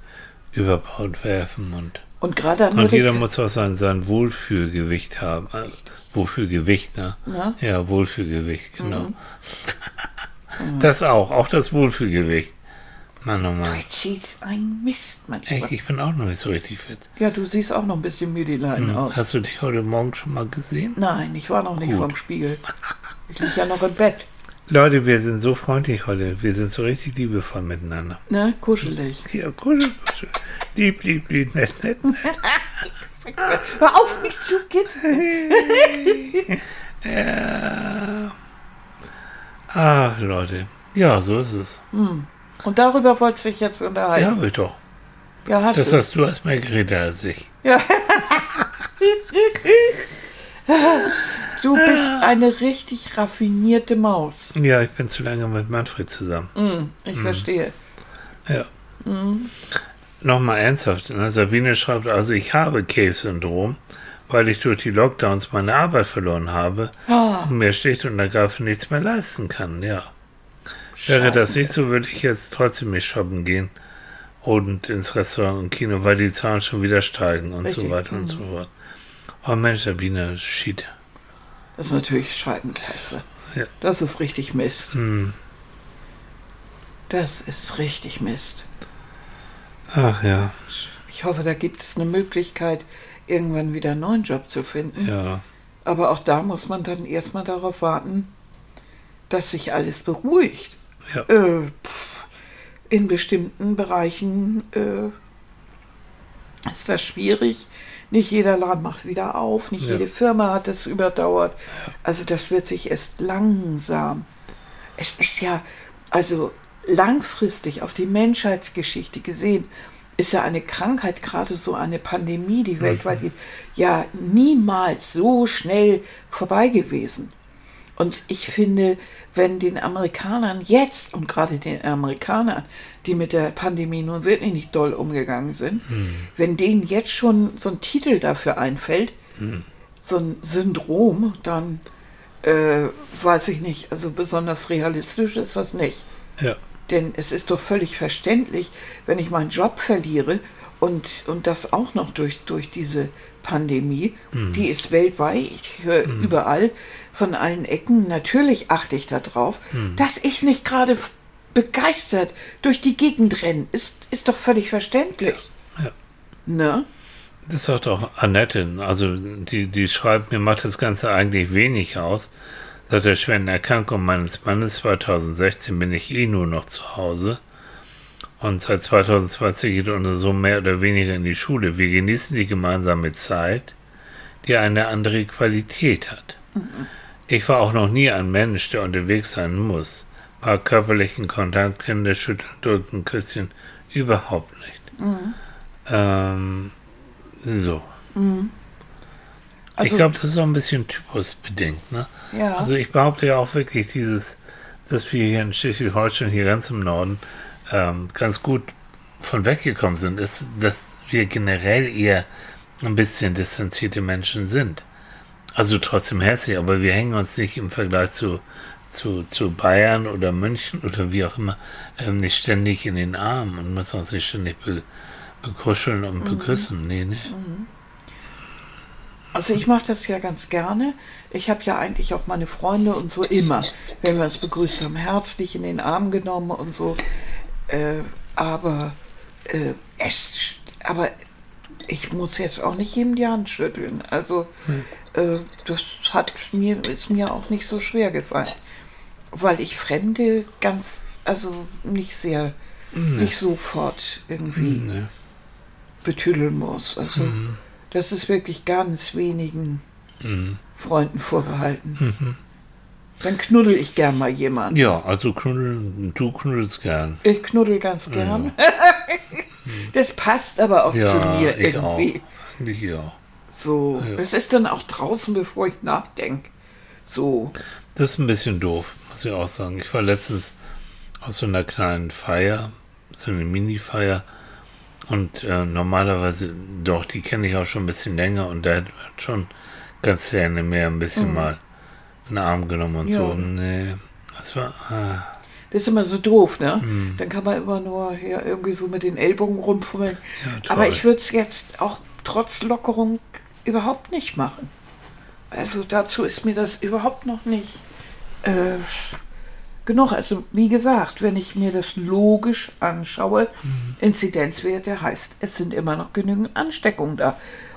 mhm. über Bord werfen und. Und gerade Und jeder muss auch sein, sein Wohlfühlgewicht haben. Also, Wohlfühlgewicht, ne? Ja, ja Wohlfühlgewicht, genau. Mhm. das auch, auch das Wohlfühlgewicht. Mann, oh Mann. Du erzählst ein Mist manchmal. Echt, ich bin auch noch nicht so richtig fit. Ja, du siehst auch noch ein bisschen müde hm. aus. Hast du dich heute Morgen schon mal gesehen? Nein, ich war noch nicht Gut. vorm Spiegel. Ich liege ja noch im Bett. Leute, wir sind so freundlich heute. Wir sind so richtig liebevoll miteinander. Ne, kuschelig. Ja, kuschelig. Lieb, lieb, lieb, nett, nett, nett. Hör auf, mich zu kitzeln. ja. Ach, Leute. Ja, so ist es. Hm. Und darüber wolltest du dich jetzt unterhalten? Ja, ich doch. Ja, hast das du. hast du als mehr geredet als ich. Ja. du bist eine richtig raffinierte Maus. Ja, ich bin zu lange mit Manfred zusammen. Mm, ich mm. verstehe. Ja. Mm. Nochmal ernsthaft. Ne? Sabine schreibt also, ich habe Cave-Syndrom, weil ich durch die Lockdowns meine Arbeit verloren habe oh. und mir schlicht und ergreifend nichts mehr leisten kann. Ja. Wäre das nicht so, würde ich jetzt trotzdem nicht shoppen gehen und ins Restaurant und Kino, weil die Zahlen schon wieder steigen und Richtig. so weiter mhm. und so fort. Oh Mensch, Sabine, shit. Das ist natürlich Scheibenklasse. Ja. Das ist richtig Mist. Mhm. Das ist richtig Mist. Ach ja. Ich hoffe, da gibt es eine Möglichkeit, irgendwann wieder einen neuen Job zu finden. Ja. Aber auch da muss man dann erstmal darauf warten, dass sich alles beruhigt. Ja. Äh, in bestimmten Bereichen äh, ist das schwierig. Nicht jeder Laden macht wieder auf, nicht ja. jede Firma hat es überdauert. Also das wird sich erst langsam. Es ist ja, also langfristig auf die Menschheitsgeschichte gesehen, ist ja eine Krankheit, gerade so eine Pandemie, die mhm. weltweit geht, ja niemals so schnell vorbei gewesen. Und ich finde, wenn den Amerikanern jetzt und gerade den Amerikanern, die mit der Pandemie nun wirklich nicht doll umgegangen sind, mhm. wenn denen jetzt schon so ein Titel dafür einfällt, mhm. so ein Syndrom, dann äh, weiß ich nicht, also besonders realistisch ist das nicht. Ja. Denn es ist doch völlig verständlich, wenn ich meinen Job verliere und, und das auch noch durch, durch diese Pandemie, mhm. die ist weltweit, äh, überall, von allen Ecken. Natürlich achte ich darauf, hm. dass ich nicht gerade begeistert durch die Gegend renne. Ist, ist doch völlig verständlich. Ja. ja. Ne? Das sagt auch Annette. Also die, die schreibt, mir macht das Ganze eigentlich wenig aus. Seit der schweren Erkrankung meines Mannes 2016 bin ich eh nur noch zu Hause. Und seit 2020 geht unser Sohn mehr oder weniger in die Schule. Wir genießen die gemeinsame Zeit, die eine andere Qualität hat. Mhm. Ich war auch noch nie ein Mensch, der unterwegs sein muss. War körperlichen Kontakt, Hände schütteln, drücken, Küsschen, überhaupt nicht. Mhm. Ähm, so. Mhm. Also, ich glaube, das ist auch ein bisschen typusbedingt. Ne? Ja. Also ich behaupte ja auch wirklich dieses, dass wir hier in Schleswig-Holstein, hier ganz im Norden, ähm, ganz gut von weggekommen sind, ist, dass wir generell eher ein bisschen distanzierte Menschen sind. Also trotzdem herzlich, aber wir hängen uns nicht im Vergleich zu, zu, zu Bayern oder München oder wie auch immer ähm, nicht ständig in den Arm und müssen uns nicht ständig be, bekuscheln und mhm. beküssen. Nee, nee. Mhm. Also ich mache das ja ganz gerne. Ich habe ja eigentlich auch meine Freunde und so immer, wenn wir uns begrüßt haben, herzlich in den Arm genommen und so. Äh, aber äh, es, aber ich muss jetzt auch nicht jedem die Hand schütteln. Also hm. Äh, das hat mir, ist mir auch nicht so schwer gefallen. Weil ich Fremde ganz, also nicht sehr, nee. nicht sofort irgendwie nee. betüdeln muss. Also mhm. das ist wirklich ganz wenigen mhm. Freunden vorbehalten. Mhm. Dann knuddel ich gern mal jemanden. Ja, also knuddeln, du knuddelst gern. Ich knuddel ganz gern. Ja. Das passt aber auch ja, zu mir irgendwie. Auch. Ich auch. So, ja. es ist dann auch draußen, bevor ich nachdenke. so. Das ist ein bisschen doof, muss ich auch sagen. Ich war letztens aus so einer kleinen Feier, so eine Mini-Feier. Und äh, normalerweise, doch, die kenne ich auch schon ein bisschen länger und da hat schon ganz gerne mehr ein bisschen mhm. mal einen Arm genommen und ja. so. Nee, das war. Ah. Das ist immer so doof, ne? Mhm. Dann kann man immer nur hier irgendwie so mit den Ellbogen rumfummeln. Ja, Aber ich würde es jetzt auch trotz Lockerung überhaupt nicht machen. Also dazu ist mir das überhaupt noch nicht äh, genug. Also wie gesagt, wenn ich mir das logisch anschaue, mhm. Inzidenzwerte heißt, es sind immer noch genügend Ansteckungen da.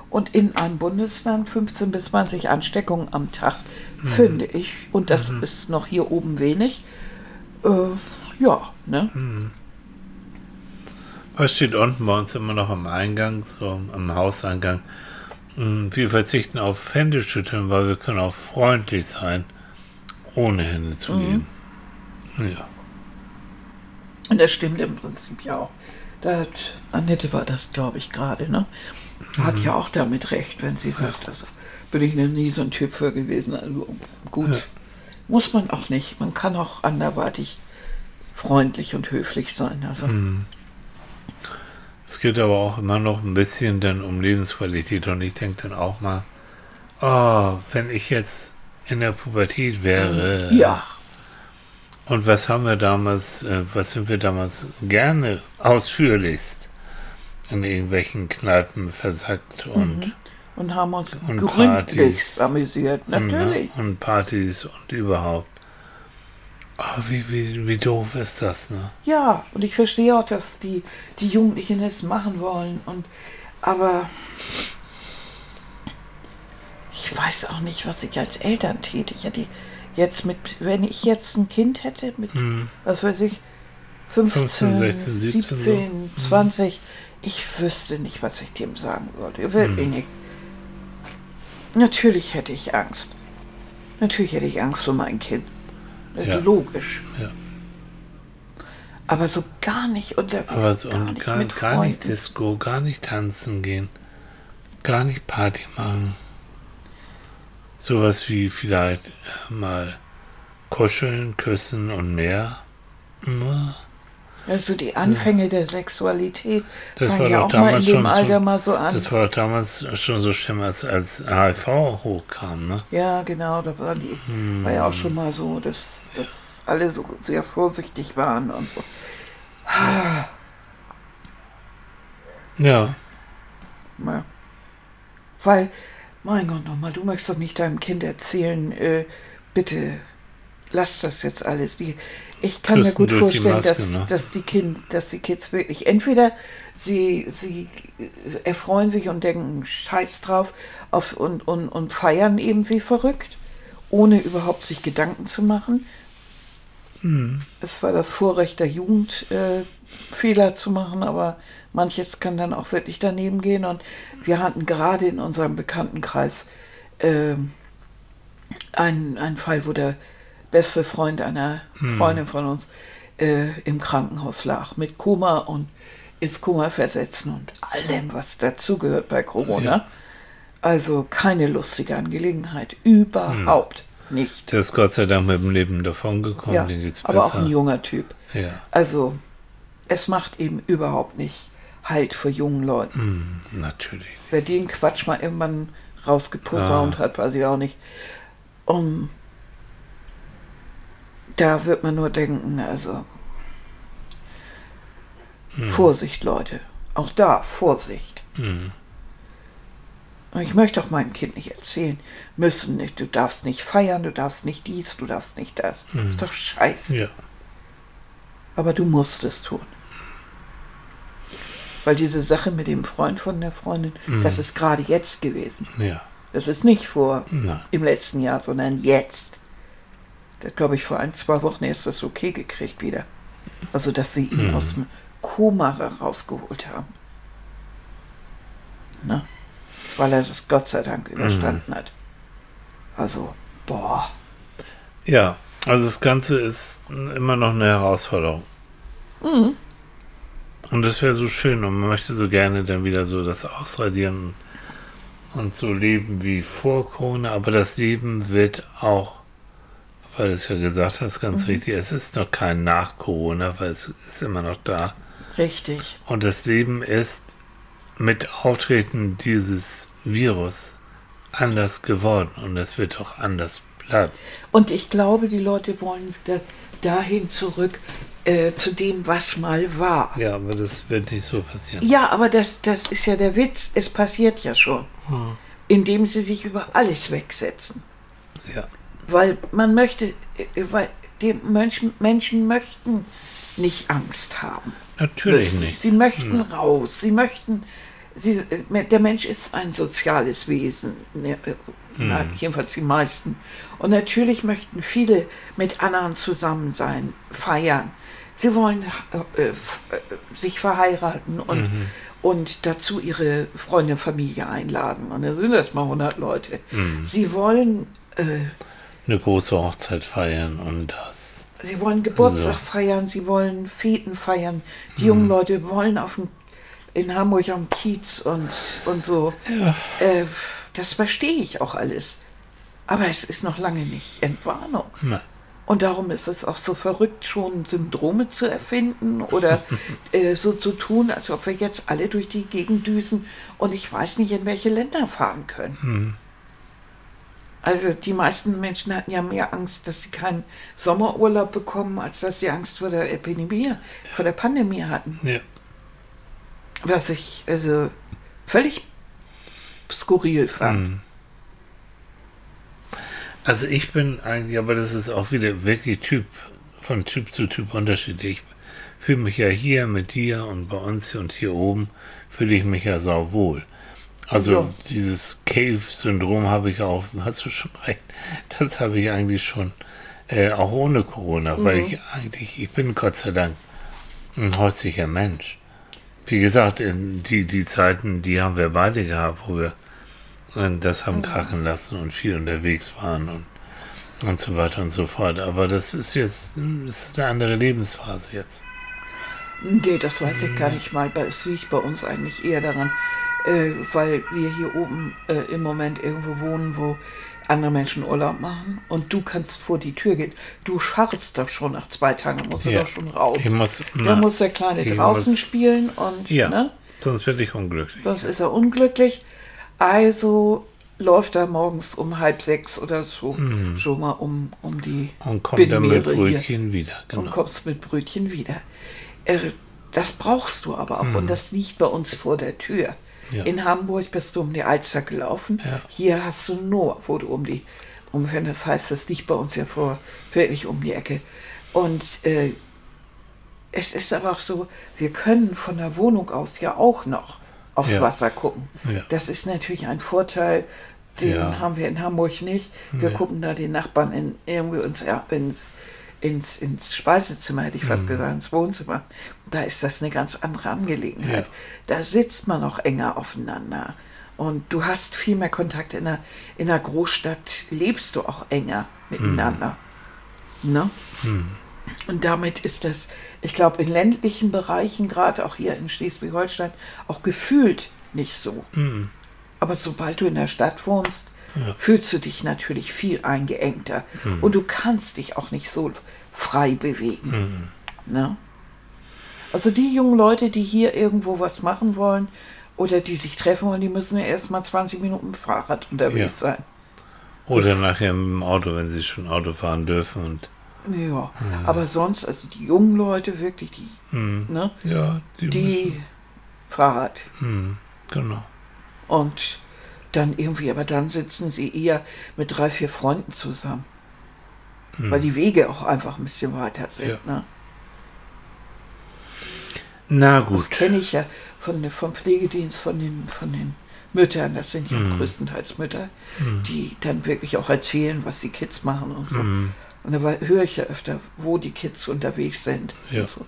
Und in einem Bundesland 15 bis 20 Ansteckungen am Tag, mhm. finde ich, und das mhm. ist noch hier oben wenig, äh, ja, ne? Mhm. Was steht unten bei uns immer noch am Eingang, so am Hauseingang? Hm, wir verzichten auf Händeschütteln, weil wir können auch freundlich sein, ohne Hände zu mhm. geben. Ja. Und das stimmt im Prinzip ja auch. Da hat, Annette war das, glaube ich, gerade, ne? Hat mhm. ja auch damit recht, wenn sie sagt, das bin ich noch nie so ein Typ für gewesen. Also gut, ja. muss man auch nicht. Man kann auch anderweitig freundlich und höflich sein. Also. Mhm. Es geht aber auch immer noch ein bisschen dann um Lebensqualität und ich denke dann auch mal, oh, wenn ich jetzt in der Pubertät wäre. Ja. Und was haben wir damals, äh, was sind wir damals gerne ausführlichst in irgendwelchen Kneipen versackt und mhm. und haben uns und gründlich amüsiert, ne, natürlich. Und Partys und überhaupt. Oh, wie, wie, wie doof ist das, ne? Ja, und ich verstehe auch, dass die, die Jugendlichen es machen wollen. Und aber ich weiß auch nicht, was ich als Eltern täte. Ich hätte jetzt mit, wenn ich jetzt ein Kind hätte, mit, hm. was weiß ich, 15, 15 16, 17, 17 so. 20, hm. ich wüsste nicht, was ich dem sagen sollte. Wirklich hm. nicht. Natürlich hätte ich Angst. Natürlich hätte ich Angst um mein Kind. Ja. Logisch. Ja. Aber so gar nicht unterwegs. Aber so gar, nicht, gar, gar nicht Disco, gar nicht tanzen gehen, gar nicht Party machen. Sowas wie vielleicht äh, mal kuscheln, küssen und mehr. Also die Anfänge ja. der Sexualität das fangen war ja auch mal in dem Alter so, mal so an. Das war doch damals schon so schlimm, als, als HIV hochkam, ne? Ja, genau, da war, die, hm. war ja auch schon mal so, dass, dass alle so sehr vorsichtig waren und so. Ja. ja. Weil, mein Gott nochmal, du möchtest doch nicht deinem Kind erzählen, äh, bitte lass das jetzt alles. Die, ich kann mir gut vorstellen, Maske, dass, ne? dass, die kind, dass die Kids wirklich entweder sie, sie erfreuen sich und denken Scheiß drauf auf, und, und, und feiern eben wie verrückt, ohne überhaupt sich Gedanken zu machen. Hm. Es war das Vorrecht der Jugend, äh, Fehler zu machen, aber manches kann dann auch wirklich daneben gehen. Und wir hatten gerade in unserem Bekanntenkreis äh, einen, einen Fall, wo der beste Freund einer hm. Freundin von uns äh, im Krankenhaus lag mit Koma und ins Koma versetzen und allem, was dazugehört bei Corona. Ja. Also keine lustige Angelegenheit, überhaupt hm. nicht. Der ist Gott sei Dank mit dem Leben davongekommen, ja, aber auch ein junger Typ. Ja. Also es macht eben überhaupt nicht Halt für jungen Leuten. Hm, natürlich. Wer den Quatsch mal irgendwann rausgeposaunt ah. hat, weiß ich auch nicht. Um, da wird man nur denken, also hm. Vorsicht, Leute. Auch da, Vorsicht. Hm. Ich möchte auch meinem Kind nicht erzählen müssen, du darfst nicht feiern, du darfst nicht dies, du darfst nicht das. Hm. Ist doch scheiße. Ja. Aber du musst es tun. Weil diese Sache mit dem Freund von der Freundin, hm. das ist gerade jetzt gewesen. Ja. Das ist nicht vor Nein. im letzten Jahr, sondern jetzt. Der glaube ich vor ein, zwei Wochen erst das okay gekriegt wieder. Also, dass sie ihn mhm. aus dem Koma rausgeholt haben. Ne? Weil er es Gott sei Dank überstanden mhm. hat. Also, boah. Ja, also das Ganze ist immer noch eine Herausforderung. Mhm. Und das wäre so schön und man möchte so gerne dann wieder so das ausradieren und so leben wie vor Corona, aber das Leben wird auch weil du es ja gesagt hast, ganz mhm. richtig, es ist noch kein Nach-Corona, weil es ist immer noch da. Richtig. Und das Leben ist mit Auftreten dieses Virus anders geworden und es wird auch anders bleiben. Und ich glaube, die Leute wollen wieder dahin zurück, äh, zu dem, was mal war. Ja, aber das wird nicht so passieren. Ja, aber das, das ist ja der Witz. Es passiert ja schon. Hm. Indem sie sich über alles wegsetzen. Ja. Weil man möchte, äh, weil die Menschen, Menschen möchten nicht Angst haben. Natürlich nicht. Sie möchten hm. raus. Sie möchten. Sie, äh, der Mensch ist ein soziales Wesen. Na, hm. jedenfalls die meisten. Und natürlich möchten viele mit anderen zusammen sein, feiern. Sie wollen äh, sich verheiraten und, mhm. und dazu ihre Freunde, Familie einladen. Und dann sind das mal 100 Leute. Mhm. Sie wollen äh, eine große Hochzeit feiern und das. Sie wollen Geburtstag so. feiern, sie wollen Feten feiern. Die jungen Leute wollen auf dem, in Hamburg am Kiez und, und so. Ja. Äh, das verstehe ich auch alles. Aber es ist noch lange nicht Entwarnung. Na. Und darum ist es auch so verrückt, schon Syndrome zu erfinden oder äh, so zu tun, als ob wir jetzt alle durch die Gegend düsen und ich weiß nicht, in welche Länder fahren können. Mhm. Also die meisten Menschen hatten ja mehr Angst, dass sie keinen Sommerurlaub bekommen, als dass sie Angst vor der Epidemie, ja. vor der Pandemie hatten. Ja. Was ich also völlig skurril fand. Mhm. Also ich bin eigentlich, aber das ist auch wieder wirklich Typ, von Typ zu Typ unterschiedlich. Ich fühle mich ja hier mit dir und bei uns und hier oben fühle ich mich ja sau wohl. Also ja. dieses Cave-Syndrom habe ich auch, hast du schon recht, das habe ich eigentlich schon, äh, auch ohne Corona, mhm. weil ich eigentlich, ich bin Gott sei Dank ein häuslicher Mensch. Wie gesagt, die, die Zeiten, die haben wir beide gehabt, wo wir das haben krachen lassen und viel unterwegs waren und, und so weiter und so fort. Aber das ist jetzt das ist eine andere Lebensphase jetzt. Nee, das weiß ich gar nicht mal. Es liegt bei uns eigentlich eher daran, äh, weil wir hier oben äh, im Moment irgendwo wohnen, wo andere Menschen Urlaub machen und du kannst vor die Tür gehen. Du scharrst doch schon nach zwei Tagen, musst du ja. doch schon raus. Muss, da muss der Kleine draußen muss, spielen und ja, ne? sonst werde ich unglücklich. Sonst ist er unglücklich. Also läuft er morgens um halb sechs oder so mhm. schon mal um, um die Und kommt dann mit Brötchen hier. wieder. Genau. Und kommst mit Brötchen wieder. Das brauchst du aber auch mhm. und das liegt bei uns vor der Tür. Ja. In Hamburg bist du um die Alster gelaufen. Ja. Hier hast du nur, wo du um die, um, das heißt, das liegt bei uns ja vor, wirklich um die Ecke. Und äh, es ist aber auch so, wir können von der Wohnung aus ja auch noch aufs ja. Wasser gucken. Das ist natürlich ein Vorteil, den haben wir in Hamburg nicht. Wir gucken da den Nachbarn in, irgendwie ins, ins, ins, ins Speisezimmer, hätte ich fast mhm. gesagt, ins Wohnzimmer. Da ist das eine ganz andere Angelegenheit. Da sitzt man auch enger aufeinander. Und du hast viel mehr Kontakt in der, in der Großstadt, lebst du auch enger miteinander. Mhm. Ne? Mhm. Und damit ist das, ich glaube, in ländlichen Bereichen, gerade auch hier in Schleswig-Holstein, auch gefühlt nicht so. Mhm. Aber sobald du in der Stadt wohnst, ja. fühlst du dich natürlich viel eingeengter. Mhm. Und du kannst dich auch nicht so frei bewegen. Mhm. Ne? Also die jungen Leute, die hier irgendwo was machen wollen oder die sich treffen wollen, die müssen ja erst mal 20 Minuten dem Fahrrad unterwegs ja. sein. Oder nachher mit dem Auto, wenn sie schon Auto fahren dürfen und ja, ja, aber sonst, also die jungen Leute wirklich, die, hm. ne? Ja, die, die Fahrrad. Hm, genau. Und dann irgendwie, aber dann sitzen sie eher mit drei, vier Freunden zusammen. Hm. Weil die Wege auch einfach ein bisschen weiter sind. Ja. Ne? Na gut. Das kenne ich ja von, vom Pflegedienst, von den, von den Müttern, das sind ja hm. größtenteils Mütter, hm. die dann wirklich auch erzählen, was die Kids machen und so. Hm. Und da höre ich ja öfter, wo die Kids unterwegs sind. Ja. So.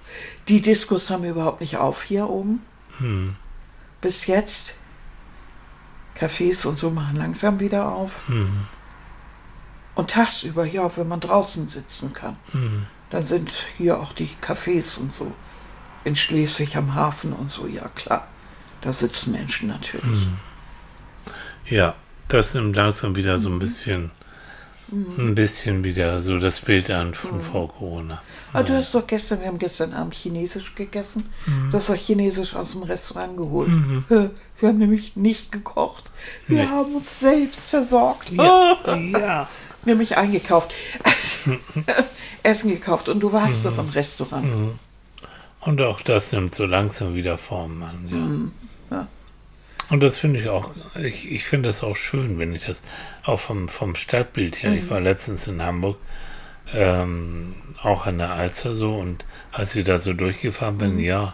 Die Diskos haben überhaupt nicht auf hier oben. Hm. Bis jetzt. Cafés und so machen langsam wieder auf. Hm. Und tagsüber, ja, wenn man draußen sitzen kann, hm. dann sind hier auch die Cafés und so. In Schleswig am Hafen und so, ja klar. Da sitzen Menschen natürlich. Hm. Ja, das nimmt langsam wieder so ein mhm. bisschen ein bisschen wieder so das Bild an von mhm. vor Corona. Aber du hast doch gestern, wir haben gestern Abend Chinesisch gegessen. Mhm. Du hast doch Chinesisch aus dem Restaurant geholt. Wir haben nämlich nicht gekocht. Wir nee. haben uns selbst versorgt. Ja. ja. Nämlich eingekauft. Essen gekauft und du warst mhm. doch im Restaurant. Mhm. Und auch das nimmt so langsam wieder Form an. Ja. Mhm. ja. Und das finde ich auch, ich, ich finde das auch schön, wenn ich das auch vom, vom Stadtbild her, mhm. ich war letztens in Hamburg, ähm, auch an der Alster so und als ich da so durchgefahren bin, mhm. ja,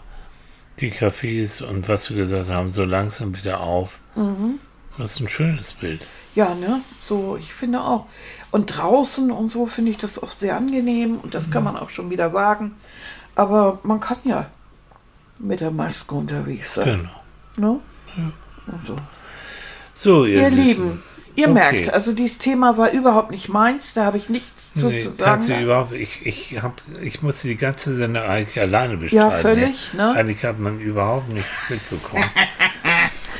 die Cafés und was wir gesagt haben, so langsam wieder auf. Mhm. Das ist ein schönes Bild. Ja, ne? So, ich finde auch. Und draußen und so finde ich das auch sehr angenehm und das mhm. kann man auch schon wieder wagen. Aber man kann ja mit der Maske unterwegs sein. Genau. Ne? Ja. So. so, ihr, ihr Lieben, ihr okay. merkt, also dieses Thema war überhaupt nicht meins, da habe ich nichts zu, nee, zu sagen. Überhaupt, ich, ich, hab, ich musste die ganze Sendung eigentlich alleine bestreiten. Ja, völlig. Ne? Eigentlich hat man überhaupt nicht mitbekommen.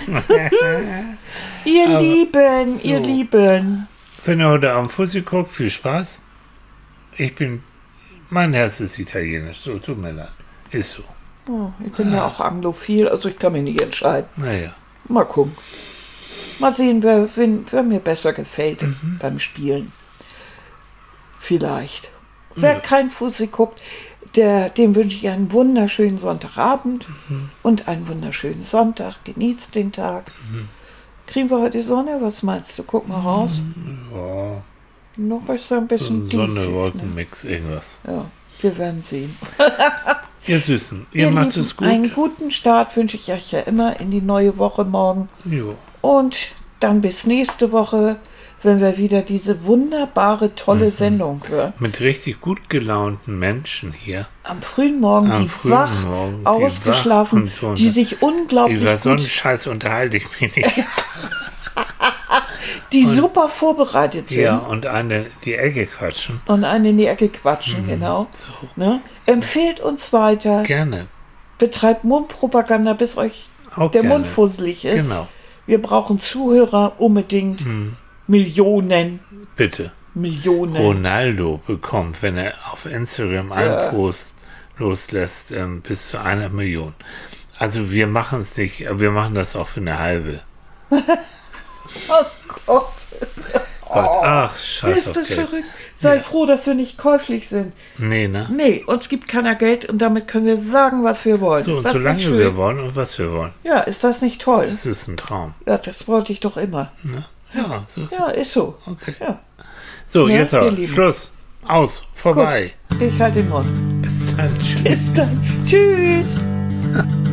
ihr Aber, Lieben, so. ihr Lieben. Wenn ihr heute am Fussi guckt, viel Spaß. Ich bin, mein Herz ist italienisch, so tut mir leid. Ist so. Oh, ich bin ah. ja auch anglophil, also ich kann mich nicht entscheiden. Naja. Mal gucken. Mal sehen, wer, wen, wer mir besser gefällt mhm. beim Spielen. Vielleicht. Wer ja. kein Fussi guckt, der, dem wünsche ich einen wunderschönen Sonntagabend mhm. und einen wunderschönen Sonntag. Genießt den Tag. Mhm. Kriegen wir heute Sonne? Was meinst du? Guck mal raus. Ja. Noch ist ein bisschen Sonne, Wolkenmix, ne? irgendwas. Ja, wir werden sehen. Ihr Süßen, ihr, ihr macht Lieben, es gut. Einen guten Start wünsche ich euch ja immer in die neue Woche morgen. Jo. Und dann bis nächste Woche, wenn wir wieder diese wunderbare, tolle mhm. Sendung hören. Mit richtig gut gelaunten Menschen hier. Am frühen Morgen, Am die frühen wach, Morgen, die ausgeschlafen, wach so die sich unglaublich Über so einen Scheiß unterhalte ich mich nicht. die und, super vorbereitet sind. Ja, und eine die Ecke quatschen. Und eine in die Ecke quatschen, mhm, genau. So. Ne? Empfehlt uns weiter. Gerne. Betreibt Mundpropaganda, bis euch Auch der gerne. Mund fusselig ist. Genau. Wir brauchen Zuhörer unbedingt. Mhm. Millionen. Bitte. Millionen. Ronaldo bekommt, wenn er auf Instagram einen ja. Post loslässt, ähm, bis zu einer Million. Also wir machen es nicht, wir machen das auch für eine halbe. oh Gott. Oh, ach, scheiße. Ist das Geld. verrückt? Sei ja. froh, dass wir nicht käuflich sind. Nee, ne? Nee, uns gibt keiner Geld und damit können wir sagen, was wir wollen. So, ist und solange wir wollen und was wir wollen. Ja, ist das nicht toll? Das ist ein Traum. Ja, das wollte ich doch immer. Ne? Ja, so ist Ja, ist so. Okay. Ja. So, ja, jetzt aber. Schluss. Aus. Vorbei. Gut. Ich halte den Mund. Bis dann. Tschüss. Bis dann. Tschüss.